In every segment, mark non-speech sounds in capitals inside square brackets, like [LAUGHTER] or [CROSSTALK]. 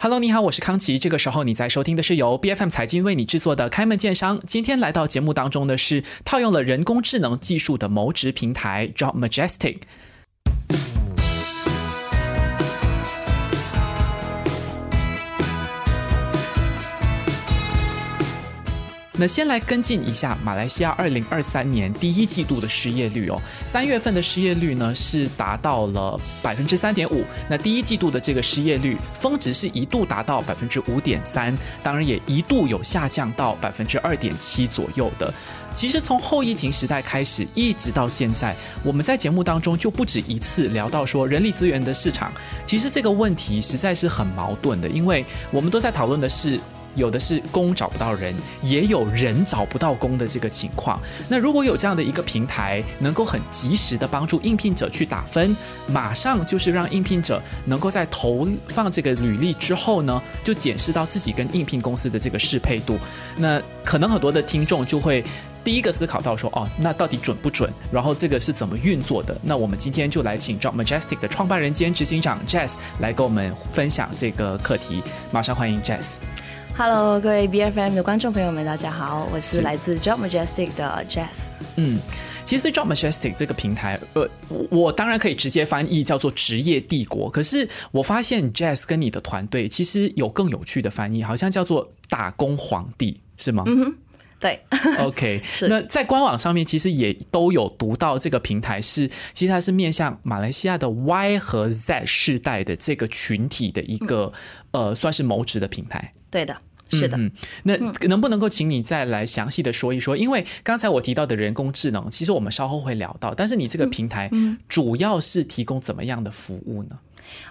Hello，你好，我是康琪。这个时候你在收听的是由 B F M 财经为你制作的《开门见商》。今天来到节目当中的是套用了人工智能技术的谋职平台 Job Majestic。那先来跟进一下马来西亚二零二三年第一季度的失业率哦，三月份的失业率呢是达到了百分之三点五。那第一季度的这个失业率峰值是一度达到百分之五点三，当然也一度有下降到百分之二点七左右的。其实从后疫情时代开始，一直到现在，我们在节目当中就不止一次聊到说，人力资源的市场其实这个问题实在是很矛盾的，因为我们都在讨论的是。有的是工找不到人，也有人找不到工的这个情况。那如果有这样的一个平台，能够很及时的帮助应聘者去打分，马上就是让应聘者能够在投放这个履历之后呢，就检视到自己跟应聘公司的这个适配度。那可能很多的听众就会第一个思考到说，哦，那到底准不准？然后这个是怎么运作的？那我们今天就来请 Job Majestic 的创办人兼执行长 Jazz 来跟我们分享这个课题。马上欢迎 Jazz。Hello，各位 B F M 的观众朋友们，大家好，我是来自 Job Majestic 的 Jazz。嗯，其实 Job Majestic 这个平台，呃，我当然可以直接翻译叫做职业帝国，可是我发现 Jazz 跟你的团队其实有更有趣的翻译，好像叫做打工皇帝，是吗？嗯哼。对，OK，[LAUGHS] 那在官网上面其实也都有读到这个平台是，其实它是面向马来西亚的 Y 和 Z 世代的这个群体的一个呃，算是谋职的平台。对的，是的。那能不能够请你再来详细的说一说？因为刚才我提到的人工智能，其实我们稍后会聊到，但是你这个平台主要是提供怎么样的服务呢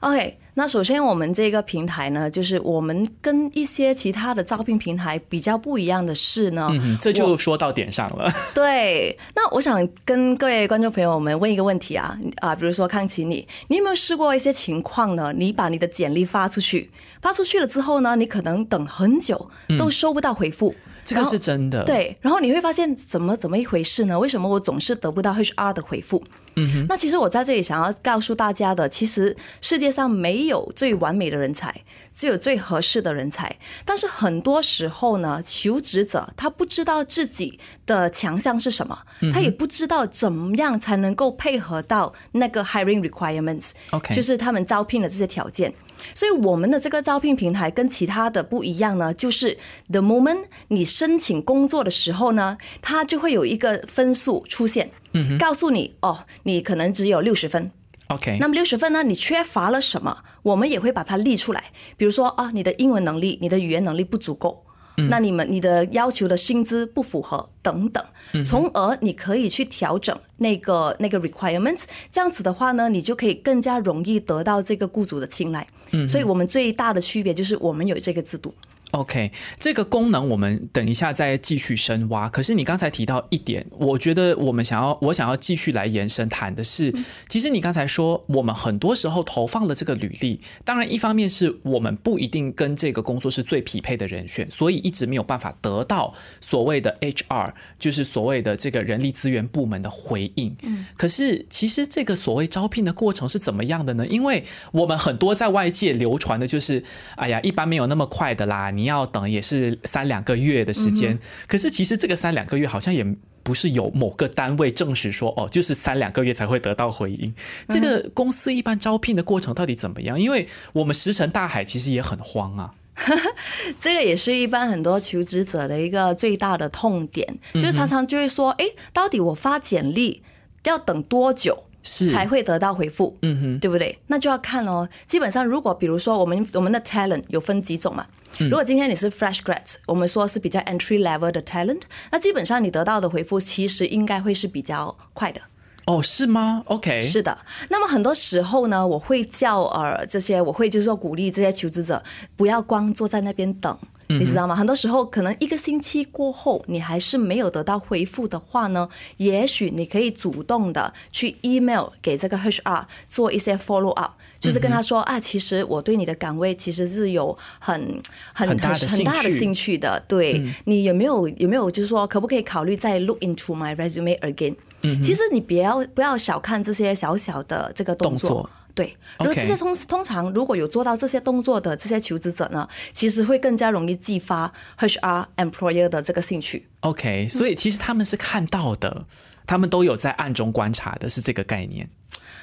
？OK，那首先我们这个平台呢，就是我们跟一些其他的招聘平台比较不一样的是呢，这就说到点上了。[LAUGHS] 对，那我想跟各位观众朋友们问一个问题啊啊，比如说康琪你，你有没有试过一些情况呢？你把你的简历发出去，发出去了之后呢，你可能等很久都收不到回复。这个是真的，对。然后你会发现怎么怎么一回事呢？为什么我总是得不到 HR 的回复？嗯。那其实我在这里想要告诉大家的，其实世界上没有最完美的人才，只有最合适的人才。但是很多时候呢，求职者他不知道自己的强项是什么，他也不知道怎么样才能够配合到那个 hiring requirements，OK，就是他们招聘的这些条件。所以我们的这个招聘平台跟其他的不一样呢，就是 the moment 你申请工作的时候呢，它就会有一个分数出现，嗯告诉你哦，你可能只有六十分，OK，那么六十分呢，你缺乏了什么？我们也会把它列出来，比如说啊，你的英文能力、你的语言能力不足够。那你们你的要求的薪资不符合等等，从而你可以去调整那个那个 requirements，这样子的话呢，你就可以更加容易得到这个雇主的青睐。所以我们最大的区别就是我们有这个制度。OK，这个功能我们等一下再继续深挖。可是你刚才提到一点，我觉得我们想要，我想要继续来延伸谈的是，其实你刚才说，我们很多时候投放了这个履历，当然一方面是我们不一定跟这个工作是最匹配的人选，所以一直没有办法得到所谓的 HR，就是所谓的这个人力资源部门的回应。嗯，可是其实这个所谓招聘的过程是怎么样的呢？因为我们很多在外界流传的就是，哎呀，一般没有那么快的啦。你要等也是三两个月的时间，可是其实这个三两个月好像也不是有某个单位证实说哦，就是三两个月才会得到回应。这个公司一般招聘的过程到底怎么样？因为我们石沉大海，其实也很慌啊。[LAUGHS] 这个也是一般很多求职者的一个最大的痛点，就是常常就会说，哎，到底我发简历要等多久？才会得到回复，嗯哼，对不对？那就要看哦。基本上，如果比如说我们我们的 talent 有分几种嘛？如果今天你是 fresh grads，我们说是比较 entry level 的 talent，那基本上你得到的回复其实应该会是比较快的。哦，是吗？OK，是的。那么很多时候呢，我会叫呃这些，我会就是说鼓励这些求职者不要光坐在那边等。你知道吗？很多时候，可能一个星期过后，你还是没有得到回复的话呢，也许你可以主动的去 email 给这个 HR 做一些 follow up，就是跟他说啊，其实我对你的岗位其实是有很很很很大的兴趣的。对你有没有有没有就是说，可不可以考虑再 look into my resume again？其实你不要不要小看这些小小的这个动作。对，如果这些通通常如果有做到这些动作的这些求职者呢，其实会更加容易激发 HR employer 的这个兴趣。OK，所以其实他们是看到的，他们都有在暗中观察的，是这个概念。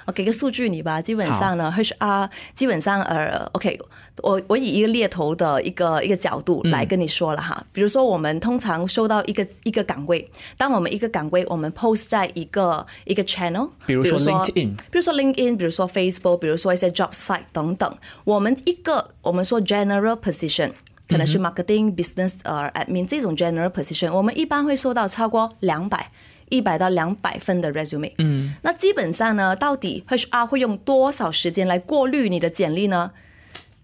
我给个数据你吧，基本上呢，HR 基本上呃，OK，我我以一个猎头的一个一个角度来跟你说了哈，比如说我们通常收到一个一个岗位，当我们一个岗位我们 post 在一个一个 channel，比如说 LinkedIn，比如说 LinkedIn，比如说 Facebook，比如说一些 job site 等等，我们一个我们说 general position。可能是 marketing、business 呃 admin 这种 general position，我们一般会收到超过两百。一百到两百分的 resume，嗯，那基本上呢，到底 HR 会用多少时间来过滤你的简历呢？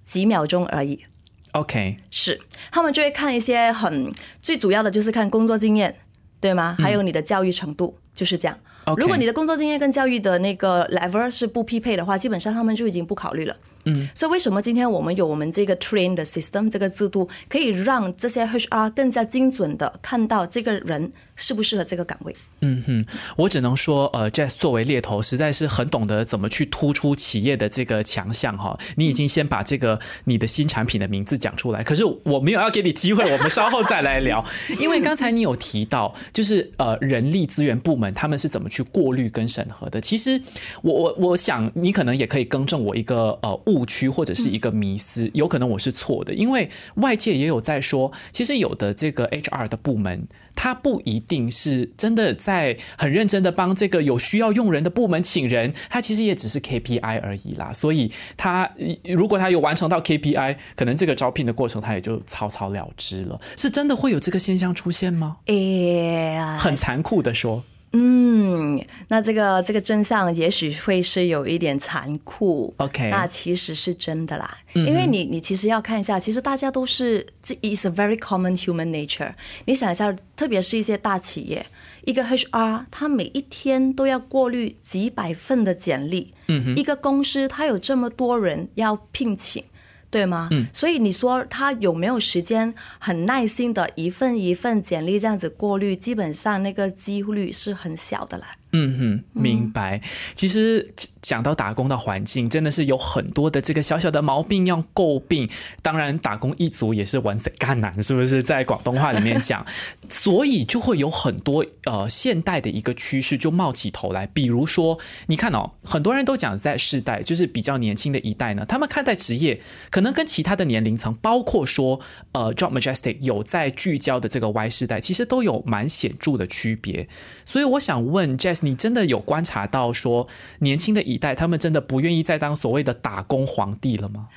几秒钟而已。OK，是，他们就会看一些很最主要的就是看工作经验，对吗？还有你的教育程度，就是这样。如果你的工作经验跟教育的那个 level 是不匹配的话，基本上他们就已经不考虑了。嗯，所以为什么今天我们有我们这个 train 的 system 这个制度，可以让这些 HR 更加精准的看到这个人适不适合这个岗位？嗯哼，我只能说，呃，Jess 作为猎头，实在是很懂得怎么去突出企业的这个强项哈。你已经先把这个你的新产品的名字讲出来，可是我没有要给你机会，我们稍后再来聊。因为刚才你有提到，就是呃，人力资源部门他们是怎么去过滤跟审核的。其实我我我想你可能也可以更正我一个呃误区或者是一个迷思，有可能我是错的，因为外界也有在说，其实有的这个 HR 的部门。他不一定是真的在很认真的帮这个有需要用人的部门请人，他其实也只是 KPI 而已啦。所以他如果他有完成到 KPI，可能这个招聘的过程他也就草草了之了。是真的会有这个现象出现吗？诶、很残酷的说，嗯，那这个这个真相也许会是有一点残酷。OK 那其实是真的啦，因为你你其实要看一下，其实大家都是这 is a very common human nature。你想一下，特别是一些大企业，一个 HR 他每一天都要过滤几百份的简历，嗯一个公司他有这么多人要聘请。对吗？嗯，所以你说他有没有时间很耐心的一份一份简历这样子过滤？基本上那个几率是很小的啦。嗯哼，明白。其实讲到打工的环境，真的是有很多的这个小小的毛病要诟病。当然，打工一族也是玩死干难，是不是？在广东话里面讲，[LAUGHS] 所以就会有很多呃现代的一个趋势就冒起头来。比如说，你看哦，很多人都讲在世代，就是比较年轻的一代呢，他们看待职业可能跟其他的年龄层，包括说呃 Job Majestic 有在聚焦的这个 Y 世代，其实都有蛮显著的区别。所以我想问 Jazz。你真的有观察到说，年轻的一代他们真的不愿意再当所谓的打工皇帝了吗？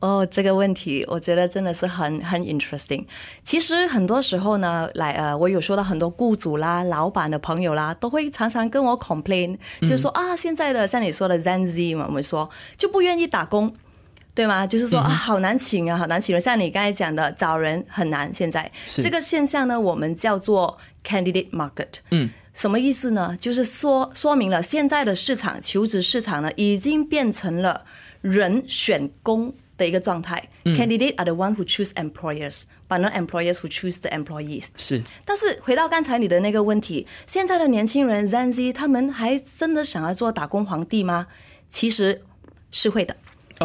哦，这个问题我觉得真的是很很 interesting。其实很多时候呢，来呃，我有说到很多雇主啦、老板的朋友啦，都会常常跟我 complain，就是说、啊，现在的像你说的 Zen Z 嘛，我们说就不愿意打工。对吗？就是说、啊，好难请啊，好难请人。像你刚才讲的，找人很难。现在这个现象呢，我们叫做 candidate market。嗯，什么意思呢？就是说说明了现在的市场求职市场呢，已经变成了人选工的一个状态。嗯、Candidate are the one who choose employers, but not employers who choose the employees。是。但是回到刚才你的那个问题，现在的年轻人 Gen Z 他们还真的想要做打工皇帝吗？其实是会的。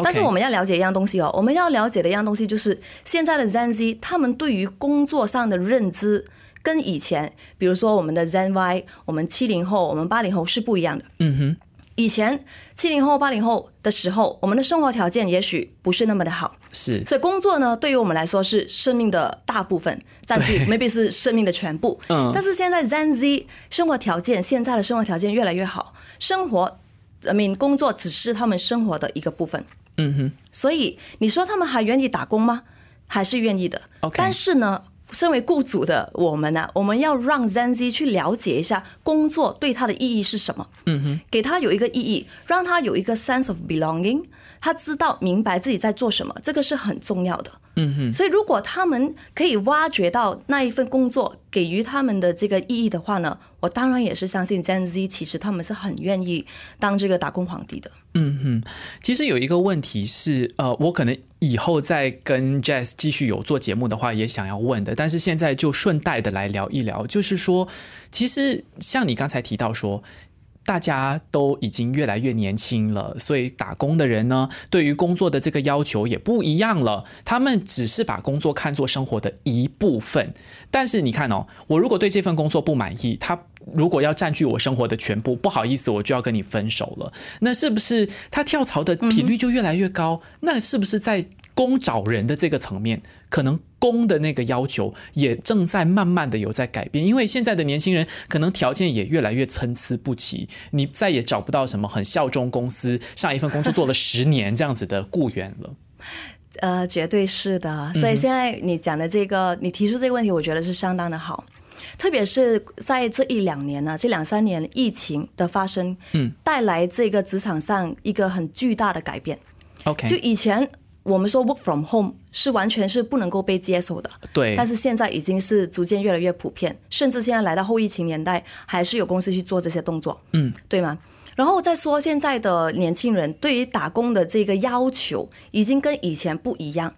但是我们要了解一样东西哦，我们要了解的一样东西就是现在的 Gen Z 他们对于工作上的认知跟以前，比如说我们的 Zen Y，我们七零后、我们八零后是不一样的。嗯哼，以前七零后、八零后的时候，我们的生活条件也许不是那么的好，是，所以工作呢，对于我们来说是生命的大部分，占据 maybe 是生命的全部。嗯，但是现在 Zen Z 生活条件，现在的生活条件越来越好，生活，I mean 工作只是他们生活的一个部分。嗯哼，所以你说他们还愿意打工吗？还是愿意的。OK，但是呢，身为雇主的我们呢、啊，我们要让 Zen Z 去了解一下工作对他的意义是什么。嗯哼，给他有一个意义，让他有一个 sense of belonging，他知道明白自己在做什么，这个是很重要的。嗯哼，所以如果他们可以挖掘到那一份工作给予他们的这个意义的话呢，我当然也是相信 Gen Z 其实他们是很愿意当这个打工皇帝的。嗯哼，其实有一个问题是，呃，我可能以后再跟 Jazz 继续有做节目的话，也想要问的，但是现在就顺带的来聊一聊，就是说，其实像你刚才提到说。大家都已经越来越年轻了，所以打工的人呢，对于工作的这个要求也不一样了。他们只是把工作看作生活的一部分。但是你看哦，我如果对这份工作不满意，他如果要占据我生活的全部，不好意思，我就要跟你分手了。那是不是他跳槽的频率就越来越高？那是不是在工找人的这个层面，可能工的那个要求也正在慢慢的有在改变？因为现在的年轻人可能条件也越来越参差不齐，你再也找不到什么很效忠公司、上一份工作做了十年这样子的雇员了。呃，绝对是的。所以现在你讲的这个，你提出这个问题，我觉得是相当的好。特别是在这一两年呢，这两三年疫情的发生，嗯，带来这个职场上一个很巨大的改变。OK，就以前我们说 work from home 是完全是不能够被接受的，对。但是现在已经是逐渐越来越普遍，甚至现在来到后疫情年代，还是有公司去做这些动作，嗯，对吗？然后再说现在的年轻人对于打工的这个要求，已经跟以前不一样。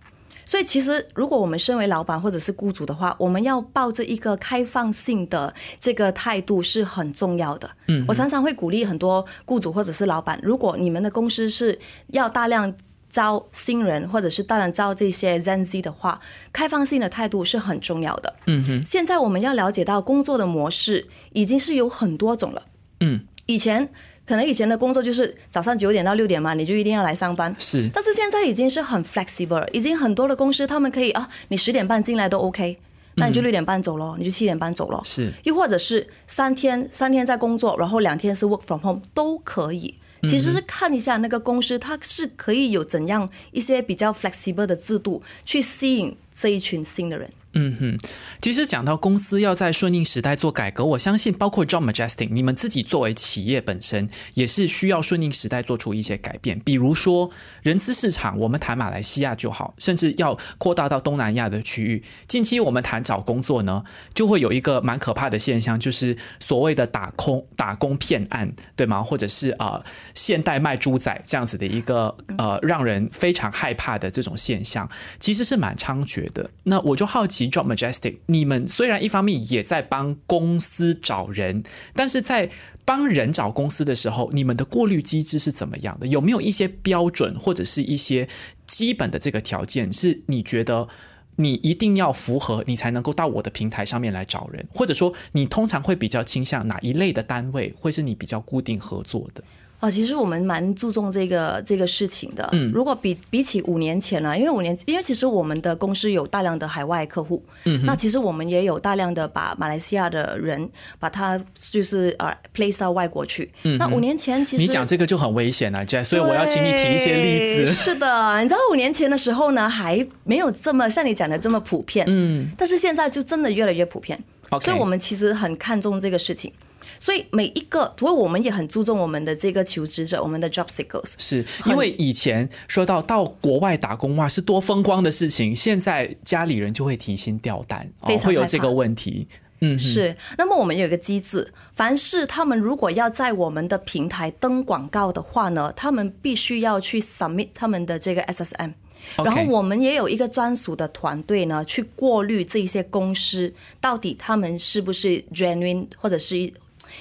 所以，其实如果我们身为老板或者是雇主的话，我们要抱着一个开放性的这个态度是很重要的。嗯，我常常会鼓励很多雇主或者是老板，如果你们的公司是要大量招新人或者是当然招这些 Gen Z 的话，开放性的态度是很重要的。嗯哼，现在我们要了解到工作的模式已经是有很多种了。嗯，以前。可能以前的工作就是早上九点到六点嘛，你就一定要来上班。是，但是现在已经是很 flexible，已经很多的公司他们可以啊，你十点半进来都 OK，那你就六点半走咯，你就七点半走咯。是，又或者是三天三天在工作，然后两天是 work from home 都可以。其实是看一下那个公司，它是可以有怎样一些比较 flexible 的制度去吸引这一群新的人。嗯哼，其实讲到公司要在顺应时代做改革，我相信包括 John Majestic，你们自己作为企业本身也是需要顺应时代做出一些改变。比如说人资市场，我们谈马来西亚就好，甚至要扩大到东南亚的区域。近期我们谈找工作呢，就会有一个蛮可怕的现象，就是所谓的打空打工骗案，对吗？或者是啊现代卖猪仔这样子的一个呃让人非常害怕的这种现象，其实是蛮猖獗觉得。那我就好奇。Job Majestic，你们虽然一方面也在帮公司找人，但是在帮人找公司的时候，你们的过滤机制是怎么样的？有没有一些标准或者是一些基本的这个条件，是你觉得你一定要符合，你才能够到我的平台上面来找人？或者说，你通常会比较倾向哪一类的单位，会是你比较固定合作的？哦，其实我们蛮注重这个这个事情的。嗯，如果比比起五年前呢，因为五年，因为其实我们的公司有大量的海外客户，嗯，那其实我们也有大量的把马来西亚的人把他就是呃 place 到外国去。嗯，那五年前其实你讲这个就很危险啊 j 所以我要请你提一些例子。是的，你知道五年前的时候呢，还没有这么像你讲的这么普遍。嗯，但是现在就真的越来越普遍。OK，所以我们其实很看重这个事情。所以每一个，所以我们也很注重我们的这个求职者，我们的 job seekers。是因为以前说到到国外打工哇，是多风光的事情，现在家里人就会提心吊胆，会有这个问题。嗯，是。那么我们有一个机制，凡是他们如果要在我们的平台登广告的话呢，他们必须要去 submit 他们的这个 SSM，然后我们也有一个专属的团队呢，去过滤这些公司到底他们是不是 genuine 或者是。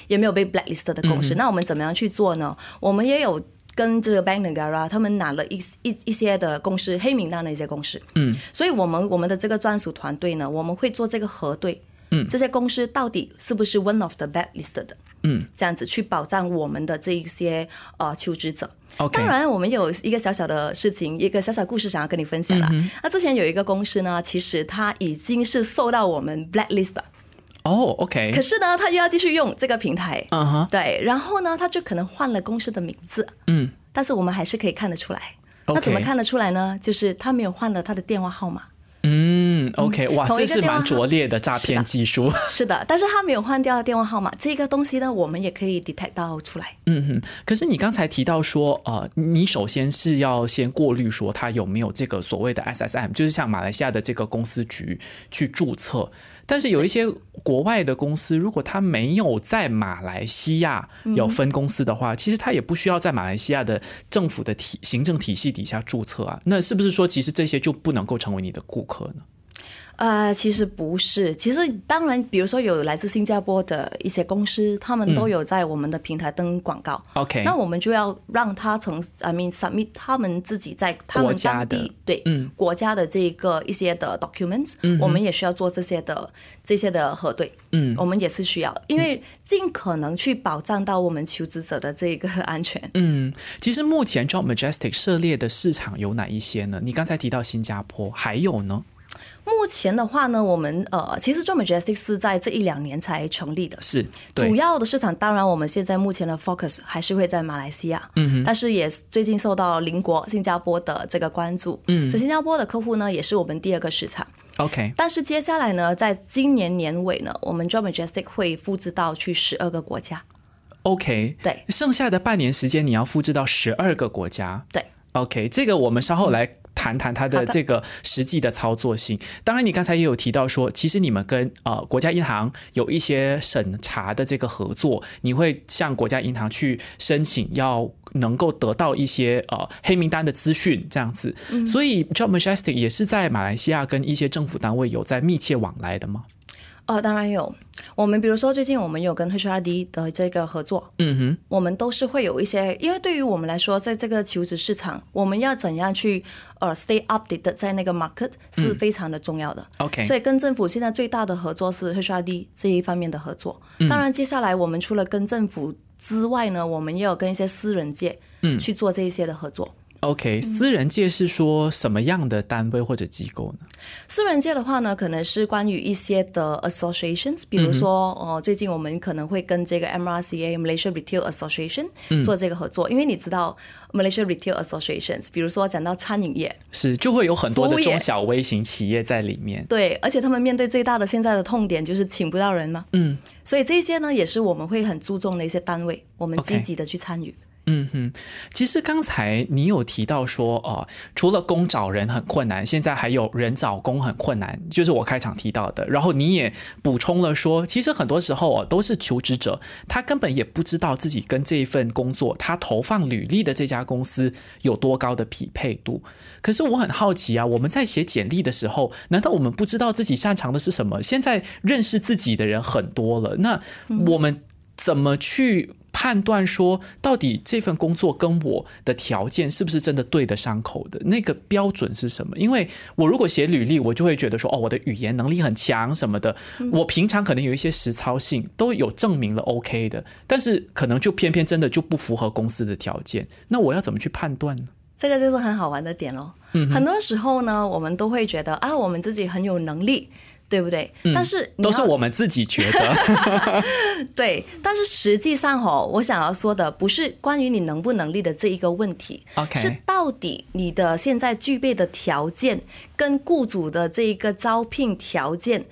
也没有被 blacklist 的公司，那我们怎么样去做呢？我们也有跟这个 Bank Negara 他们拿了一一一些的公司黑名单的一些公司，嗯，所以我们我们的这个专属团队呢，我们会做这个核对，嗯，这些公司到底是不是 one of the blacklist 的，嗯，这样子去保障我们的这一些呃求职者。当然，我们有一个小小的事情，一个小小故事想要跟你分享了。那之前有一个公司呢，其实它已经是受到我们 blacklist。哦，OK。可是呢，他又要继续用这个平台，嗯哼，对，然后呢，他就可能换了公司的名字，嗯，但是我们还是可以看得出来。那怎么看得出来呢？就是他没有换了他的电话号码。，OK，哇，这是蛮拙劣的诈骗技术。是的，但是他没有换掉电话号码，这个东西呢，我们也可以 detect 到出来。嗯哼，可是你刚才提到说，呃，你首先是要先过滤说他有没有这个所谓的 SSM，就是像马来西亚的这个公司局去注册。但是有一些国外的公司，如果他没有在马来西亚有分公司的话，其实他也不需要在马来西亚的政府的体行政体系底下注册啊。那是不是说，其实这些就不能够成为你的顾客呢？呃，其实不是，其实当然，比如说有来自新加坡的一些公司，他们都有在我们的平台登广告。OK，那我们就要让他从 I mean submit 他们自己在他们当地对嗯国家的这个一些的 documents，、我们也需要做这些的这些的核对。嗯我们也是需要，因为尽可能去保障到我们求职者的这个 [LAUGHS] 安全。嗯，其实目前 Job Majestic 涉猎的市场有哪一些呢？你刚才提到新加坡，还有呢？目前的话呢，我们呃，其实 Job Majestic 是在这一两年才成立的。是主要的市场，当然我们现在目前的 focus 还是会在马来西亚，嗯，但是也最近受到邻国新加坡的这个关注，嗯，所以新加坡的客户呢，也是我们第二个市场。OK，但是接下来呢，在今年年尾呢，我们 Job Majestic 会复制到去十二个国家，OK，对剩下的半年时间你要复制到十二个国家。对。OK，这个我们稍后来谈谈它的的这个实际的操作性。当然，你刚才也有提到说，其实你们跟呃国家银行有一些审查的这个合作，你会向国家银行去申请，要能够得到一些呃黑名单的资讯，这样子。所以 Job Majestic 也是在马来西亚跟一些政府单位有在密切往来的吗？呃，当然有。我们比如说最近我们有跟 HRD 的这个合作，嗯哼，我们都是会有一些，因为对于我们来说，在这个求职市场，我们要怎样去呃 stay updated 在那个 market 是非常的重要的。OK 所以跟政府现在最大的合作是 HRD 这一方面的合作。当然，接下来我们除了跟政府之外呢，我们也有跟一些私人界嗯去做这一些的合作。OK，私人界是说什么样的单位或者机构呢？私人界的话呢，可能是关于一些的 associations，比如说，哦、最近我们可能会跟这个 MRCA Malaysia Retail Association 做这个合作，因为你知道 Malaysia Retail Associations，比如说讲到餐饮业，是就会有很多的中小微型企业在里面。对，而且他们面对最大的现在的痛点就是请不到人嘛，嗯，所以这些呢也是我们会很注重的一些单位，我们积极的去参与。嗯哼，其实刚才你有提到说，呃，除了工找人很困难，现在还有人找工很困难，就是我开场提到的。然后你也补充了说，其实很多时候哦，都是求职者他根本也不知道自己跟这一份工作，他投放履历的这家公司有多高的匹配度。可是我很好奇啊，我们在写简历的时候，难道我们不知道自己擅长的是什么？现在认识自己的人很多了，那我们怎么去判断说，到底这份工作跟我的条件是不是真的对得上口的？那个标准是什么？因为我如果写履历，我就会觉得说，哦，我的语言能力很强什么的，我平常可能有一些实操性都有证明了 OK 的，但是可能就偏偏真的就不符合公司的条件，那我要怎么去判断呢？这个就是很好玩的点咯。嗯很多时候呢，我们都会觉得啊，我们自己很有能力，对不对？但是都是我们自己觉得，[LAUGHS] 对，但是实际上哦，我想要说的不是关于你能不能力的这一个问题 OK 是到底你的现在具备的条件跟雇主的这一个招聘条件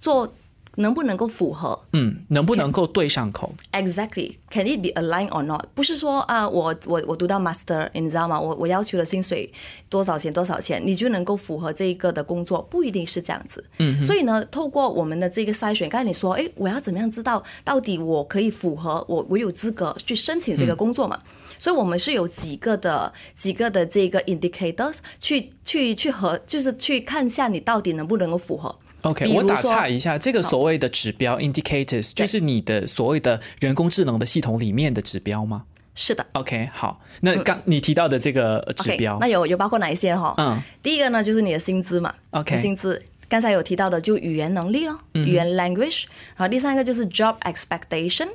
做能不能够符合嗯，能不能够对上口？？Exactly，can it be aligned or not？不是说啊，我我我读到 master，你知道吗？我我要求的薪水多少钱多少钱，你就能够符合这一个的工作，不一定是这样子。嗯，所以呢，透过我们的这个筛选，刚才你说，诶，我要怎么样知道到底我可以符合我我有资格去申请这个工作嘛？所以我们是有几个的几个的这个 indicators 去去去和就是去看一下你到底能不能够符合。OK，我打岔一下，这个所谓的指标 indicators 就是你的所谓的人工智能的系统里面的指标吗？是的。？OK，好，那刚你提到的这个呃指标。那有有包括哪一些哈？嗯，第一个呢就是你的薪资嘛 OK 薪资。刚才有提到的就语言能力咯，语言 language，然后第三个就是 job expectation，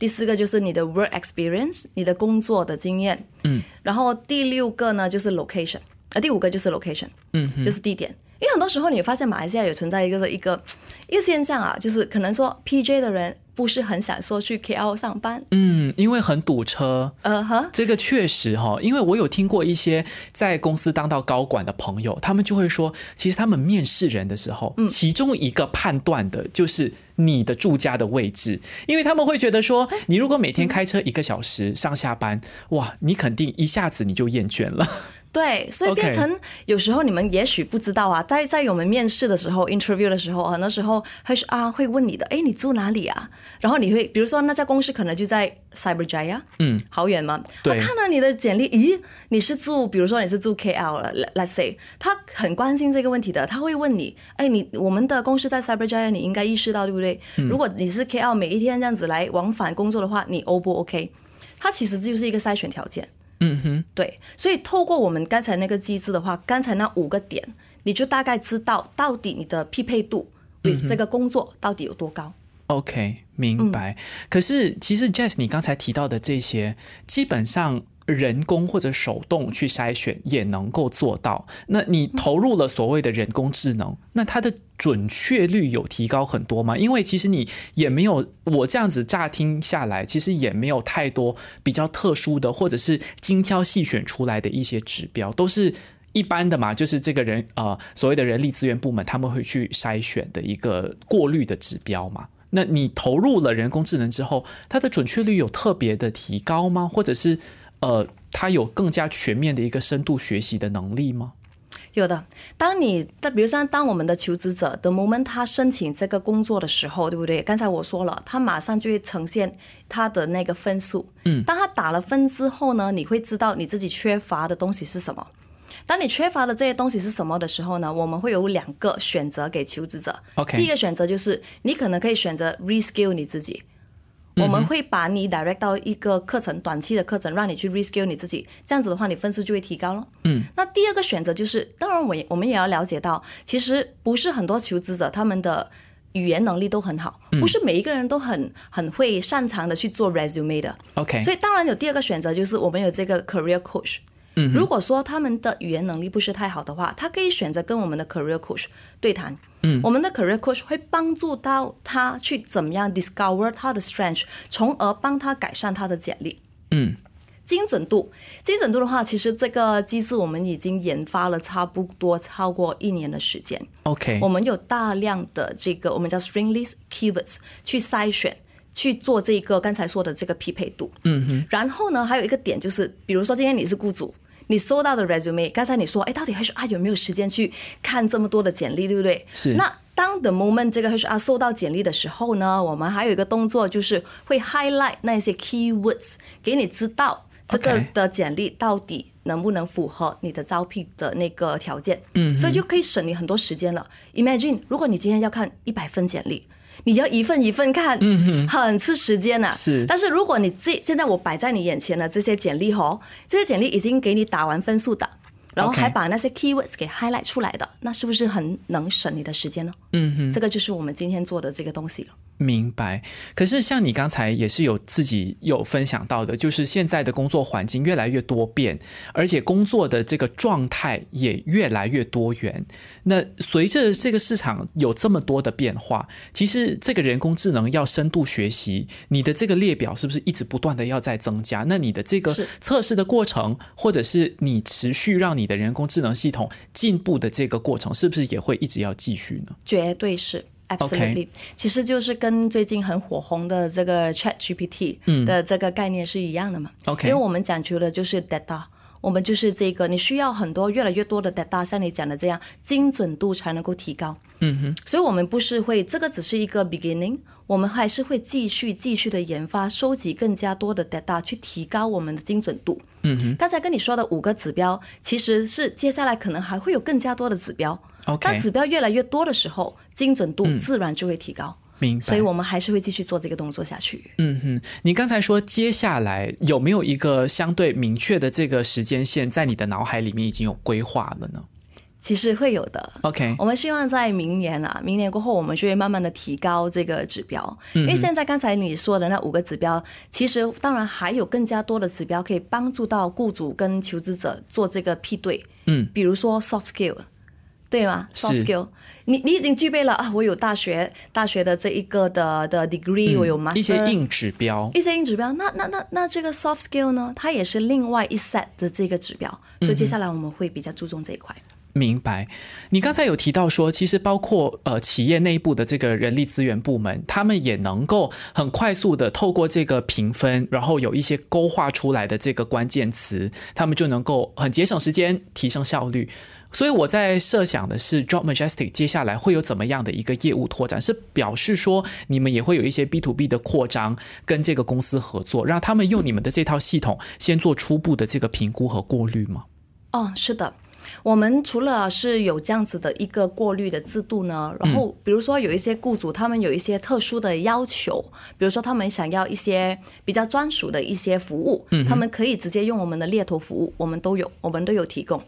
第四个就是你的 work experience，你的工作的经验，嗯，然后第六个呢就是 location，呃，第五个就是 location，嗯，就是地点。因为很多时候你会发现马来西亚也存在一个一个一个现象啊，就是可能说 PJ 的人不是很想说去 KL 上班，嗯，因为很堵车。呃呵，这个确实哈，因为我有听过一些在公司当到高管的朋友，他们就会说，其实他们面试人的时候，其中一个判断的就是你的住家的位置，因为他们会觉得说，你如果每天开车一个小时上下班，哇，你肯定一下子你就厌倦了。对，所以变成有时候你们也许不知道啊，在在我们面试的时候，interview 的时候，很多时候 HR 会问你的，哎，你住哪里啊？然后你会，比如说那家公司可能就在 Cyberjaya，嗯，好远吗？他看到你的简历，咦，你是住，比如说你是住 KL 了，let-，let's say，他很关心这个问题的，他会问你，哎，你我们的公司在 Cyberjaya，你应该意识到对不对？如果你是 KL 每一天这样子来往返工作的话，你 O 不 OK？它其实就是一个筛选条件。嗯哼，对，所以透过我们刚才那个机制的话，刚才那五个点，你就大概知道到底你的匹配度与这个工作到底有多高。OK，明白。可是其实 Jess，你刚才提到的这些，基本上人工或者手动去筛选也能够做到。那你投入了所谓的人工智能，那它的准确率有提高很多吗？因为其实你也没有，我这样子乍听下来，其实也没有太多比较特殊的，或者是精挑细选出来的一些指标，都是。一般的嘛，就是这个人呃，所谓的人力资源部门他们会去筛选的一个过滤的指标嘛。那你投入了人工智能之后，它的准确率有特别的提高吗？或者是呃，他有更加全面的一个深度学习的能力吗？有的，当你在比如说，当我们的求职者的 moment 他申请这个工作的时候，对不对？刚才我说了，他马上就会呈现他的那个分数。嗯，当他打了分之后呢，你会知道你自己缺乏的东西是什么。当你缺乏的这些东西是什么的时候呢？我们会有两个选择给求职者。OK 第一个选择就是你可能可以选择 reskill 你自己。我们会把你 direct 到一个课程，短期的课程，让你去 reskill 你自己，这样子的话，你分数就会提高了。嗯，那第二个选择就是，当然我也我们也要了解到，其实不是很多求职者他们的语言能力都很好，不是每一个人都很很会擅长的去做 resume 的。OK，所以当然有第二个选择，就是我们有这个 career coach。嗯，如果说他们的语言能力不是太好的话，他可以选择跟我们的 career coach 对谈。嗯，我们的 career coach 会帮助到他去怎么样 discover 他的 strength，从而帮他改善他的简历。嗯，精准度，精准度的话，其实这个机制我们已经研发了差不多超过一年的时间。OK，我们有大量的这个我们叫 string list keywords 去筛选。去做这个刚才说的这个匹配度，嗯哼，然后呢，还有一个点就是，比如说今天你是雇主，你收到的 resume，刚才你说，哎，到底 HR 有没有时间去看这么多的简历，对不对？是那当 the moment 这个 HR 收到简历的时候呢，我们还有一个动作就是会 highlight 那些 keywords，给你知道这个的简历到底能不能符合你的招聘的那个条件。嗯，所以就可以省你很多时间了。Imagine 如果你今天要看一百份简历。你要一份一份看，嗯很吃时间呐、是。但是如果你这现在我摆在你眼前的这些简历哦，这些简历已经给你打完分数的，然后还把那些 keywords 给 highlight 出来的，那是不是很能省你的时间呢？嗯哼，这个就是我们今天做的这个东西了。明白。可是像你刚才也是有自己有分享到的，就是现在的工作环境越来越多变，而且工作的这个状态也越来越多元。那随着这个市场有这么多的变化，其实这个人工智能要深度学习，你的这个列表是不是一直不断的要在增加？那你的这个测试的过程，或者是你持续让你的人工智能系统进步的这个过程，是不是也会一直要继续呢？绝对是。Absolutely，其实就是跟最近很火红的这个 Chat GPT 的这个概念是一样的嘛。OK 因为我们讲求的就是 data，我们就是这个，你需要很多越来越多的 data，像你讲的这样，精准度才能够提高。嗯哼，所以我们不是会这个只是一个 beginning，我们还是会继续继续的研发，收集更加多的 data，去提高我们的精准度。嗯哼，刚才跟你说的五个指标，其实是接下来可能还会有更加多的指标。OK 当指标越来越多的时候，精准度自然就会提高。明白。所以我们还是会继续做这个动作下去。嗯哼，你刚才说接下来有没有一个相对明确的这个时间线，在你的脑海里面已经有规划了呢其实会有的。？OK，我们希望在明年啊，明年过后，我们就会慢慢的提高这个指标。因为现在刚才你说的那五个指标，其实当然还有更加多的指标可以帮助到雇主跟求职者做这个配对。嗯，比如说 soft skill，对吗？soft skill，你你已经具备了啊，我有大学大学的这一个的的 degree，、我有 master 一些硬指标。一些硬指标，那那那那这个 soft skill 呢，它也是另外一 set 的这个指标，所以接下来我们会比较注重这一块。明白。你刚才有提到说，其实包括呃企业内部的这个人力资源部门，他们也能够很快速的透过这个评分，然后有一些勾画出来的这个关键词，他们就能够很节省时间，提升效率。所以我在设想的是，Job Majestic 接下来会有怎么样的一个业务拓展？是表示说你们也会有一些 B to B 的扩张，跟这个公司合作，让他们用你们的这套系统先做初步的这个评估和过滤吗？哦，是的。我们除了是有这样子的一个过滤的制度呢，然后比如说有一些雇主他们有一些特殊的要求，比如说他们想要一些比较专属的一些服务，他们可以直接用我们的猎头服务，我们都有，我们都有提供。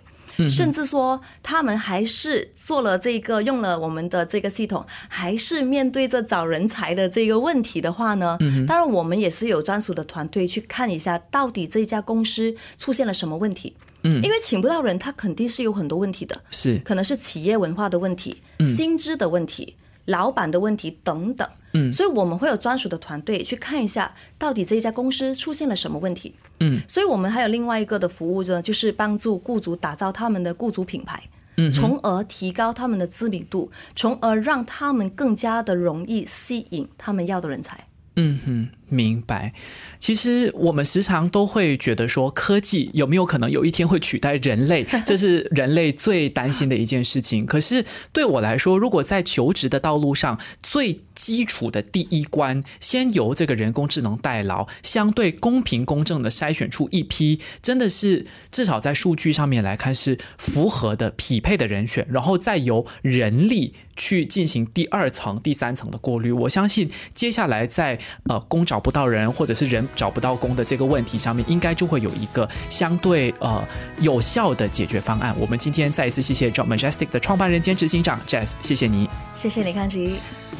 甚至说他们还是做了这个用了我们的这个系统，还是面对着找人才的这个问题的话呢，当然我们也是有专属的团队去看一下到底这家公司出现了什么问题。嗯，因为请不到人，他肯定是有很多问题的，是。可能是企业文化的问题、薪资的问题、老板的问题等等。嗯，所以我们会有专属的团队去看一下，到底这一家公司出现了什么问题。嗯，所以我们还有另外一个的服务呢，就是帮助雇主打造他们的雇主品牌，嗯，从而提高他们的知名度，从而让他们更加的容易吸引他们要的人才。嗯哼。明白，其实我们时常都会觉得说，科技有没有可能有一天会取代人类？[LAUGHS] 这是人类最担心的一件事情。可是对我来说，如果在求职的道路上，最基础的第一关，先由这个人工智能代劳，相对公平公正的筛选出一批，真的是至少在数据上面来看是符合的、匹配的人选，然后再由人力去进行第二层、第三层的过滤。我相信接下来在呃公找不到人，或者是人找不到工的这个问题上面，应该就会有一个相对呃有效的解决方案。我们今天再一次谢谢 Job Majestic 的创办人兼执行长 Jazz，谢谢你，谢谢李康吉。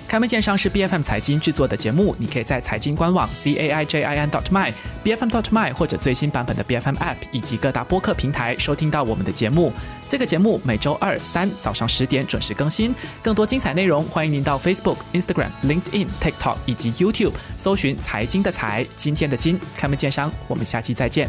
开门见山是 B F M 财经制作的节目，你可以在财经官网 c a i j i n dot my b f m dot my 或者最新版本的 B F M App 以及各大播客平台收听到我们的节目。这个节目每周二三早上十点准时更新，更多精彩内容欢迎您到 Facebook、Instagram、LinkedIn、TikTok 以及 YouTube 搜寻财经的财，今天的金开门见商，我们下期再见。